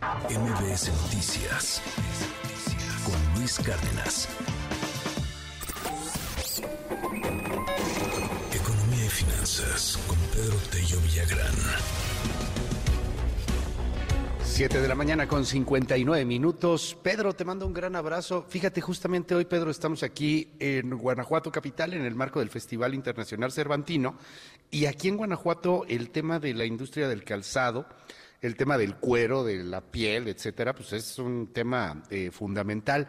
MBS Noticias con Luis Cárdenas. Economía y finanzas con Pedro Tello Villagrán. 7 de la mañana con 59 minutos. Pedro, te mando un gran abrazo. Fíjate, justamente hoy, Pedro, estamos aquí en Guanajuato Capital en el marco del Festival Internacional Cervantino. Y aquí en Guanajuato el tema de la industria del calzado, el tema del cuero, de la piel, etcétera, pues es un tema eh, fundamental.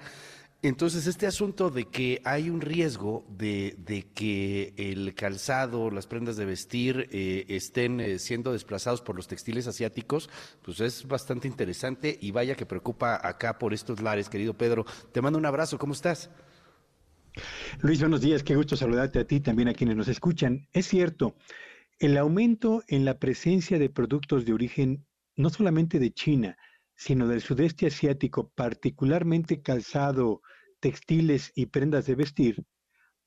Entonces, este asunto de que hay un riesgo de, que el calzado, las prendas de vestir eh, estén eh, siendo desplazados por los textiles asiáticos, pues es bastante interesante y vaya que preocupa acá por estos lares, querido Pedro. Te mando un abrazo, ¿cómo estás? Luis, buenos días, qué gusto saludarte a ti, también a quienes nos escuchan. Es cierto, el aumento en la presencia de productos de origen no solamente de China, sino del sudeste asiático, particularmente calzado, textiles y prendas de vestir,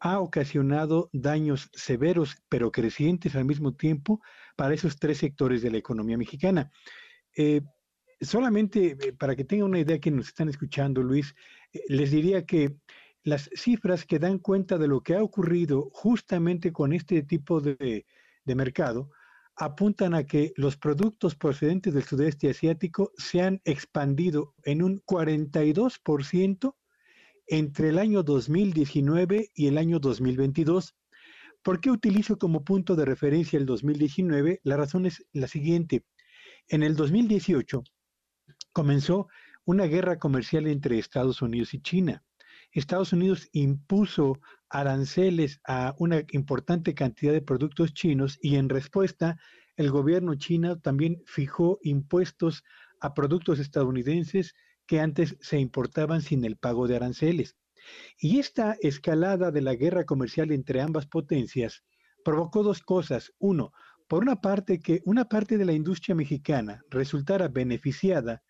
ha ocasionado daños severos pero crecientes al mismo tiempo para esos tres sectores de la economía mexicana. Eh, solamente eh, para que tengan una idea que nos están escuchando, Luis, eh, les diría que las cifras que dan cuenta de lo que ha ocurrido justamente con este tipo de, de mercado apuntan a que los productos procedentes del sudeste asiático se han expandido en un 42% entre el año 2019 y el año 2022. ¿Por qué utilizo como punto de referencia el 2019? La razón es la siguiente. En el 2018 comenzó una guerra comercial entre Estados Unidos y China. Estados Unidos impuso aranceles a una importante cantidad de productos chinos y en respuesta el gobierno chino también fijó impuestos a productos estadounidenses que antes se importaban sin el pago de aranceles. Y esta escalada de la guerra comercial entre ambas potencias provocó dos cosas. Uno, por una parte que una parte de la industria mexicana resultara beneficiada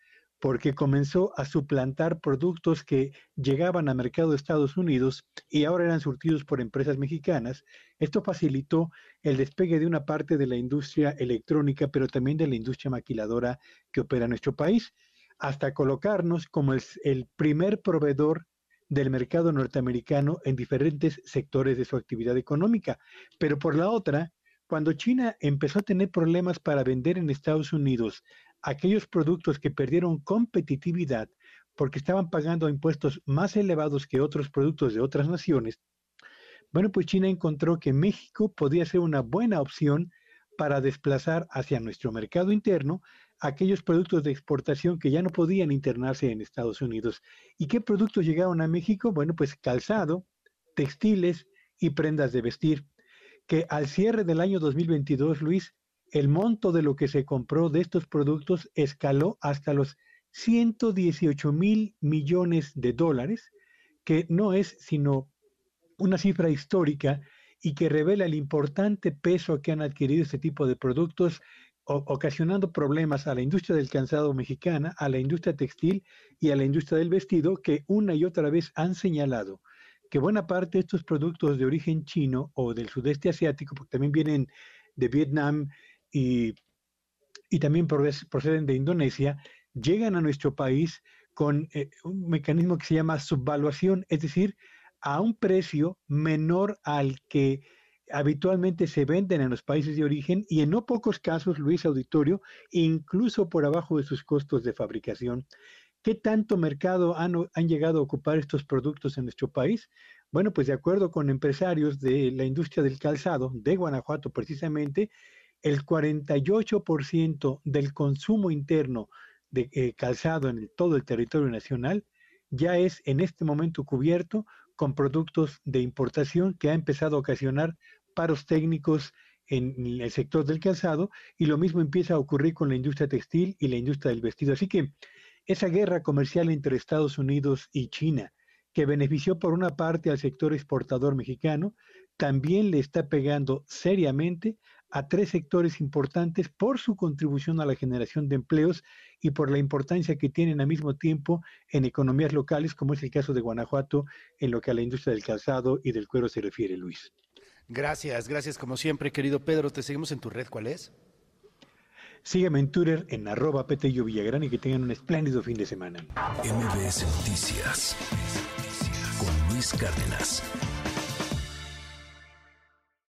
porque comenzó a suplantar productos que llegaban al mercado de Estados Unidos y ahora eran surtidos por empresas mexicanas. Esto facilitó el despegue de una parte de la industria electrónica, pero también de la industria maquiladora que opera en nuestro país hasta colocarnos como el, primer proveedor del mercado norteamericano en diferentes sectores de su actividad económica. Pero por la otra, cuando China empezó a tener problemas para vender en Estados Unidos aquellos productos que perdieron competitividad porque estaban pagando impuestos más elevados que otros productos de otras naciones, bueno, pues China encontró que México podía ser una buena opción para desplazar hacia nuestro mercado interno aquellos productos de exportación que ya no podían internarse en Estados Unidos. ¿Y qué productos llegaron a México? Bueno, pues calzado, textiles y prendas de vestir, que al cierre del año 2022, Luis, el monto de lo que se compró de estos productos escaló hasta los 118 mil millones de dólares, que no es sino una cifra histórica y que revela el importante peso que han adquirido este tipo de productos ocasionando problemas a la industria del calzado mexicana, a la industria textil y a la industria del vestido, que una y otra vez han señalado que buena parte de estos productos de origen chino o del sudeste asiático, porque también vienen de Vietnam y, y también proceden de Indonesia, llegan a nuestro país con eh, un mecanismo que se llama subvaluación, es decir, a un precio menor al que habitualmente se venden en los países de origen y en no pocos casos, Luis Auditorio, incluso por abajo de sus costos de fabricación. ¿Qué tanto mercado han, han, llegado a ocupar estos productos en nuestro país? Bueno, pues de acuerdo con empresarios de la industria del calzado de Guanajuato precisamente, el 48% del consumo interno de eh, calzado en todo el territorio nacional ya es en este momento cubierto con productos de importación que ha empezado a ocasionar paros técnicos en el sector del calzado y lo mismo empieza a ocurrir con la industria textil y la industria del vestido. Así que esa guerra comercial entre Estados Unidos y China, que benefició por una parte al sector exportador mexicano, también le está pegando seriamente a tres sectores importantes por su contribución a la generación de empleos y por la importancia que tienen al mismo tiempo en economías locales, como es el caso de Guanajuato, en lo que a la industria del calzado y del cuero se refiere, Luis. Gracias, gracias como siempre, querido Pedro. Te seguimos en tu red, ¿cuál es? Sígueme en Twitter en arroba Petello Villagrán y que tengan un espléndido fin de semana. MBS Noticias con Luis Cárdenas.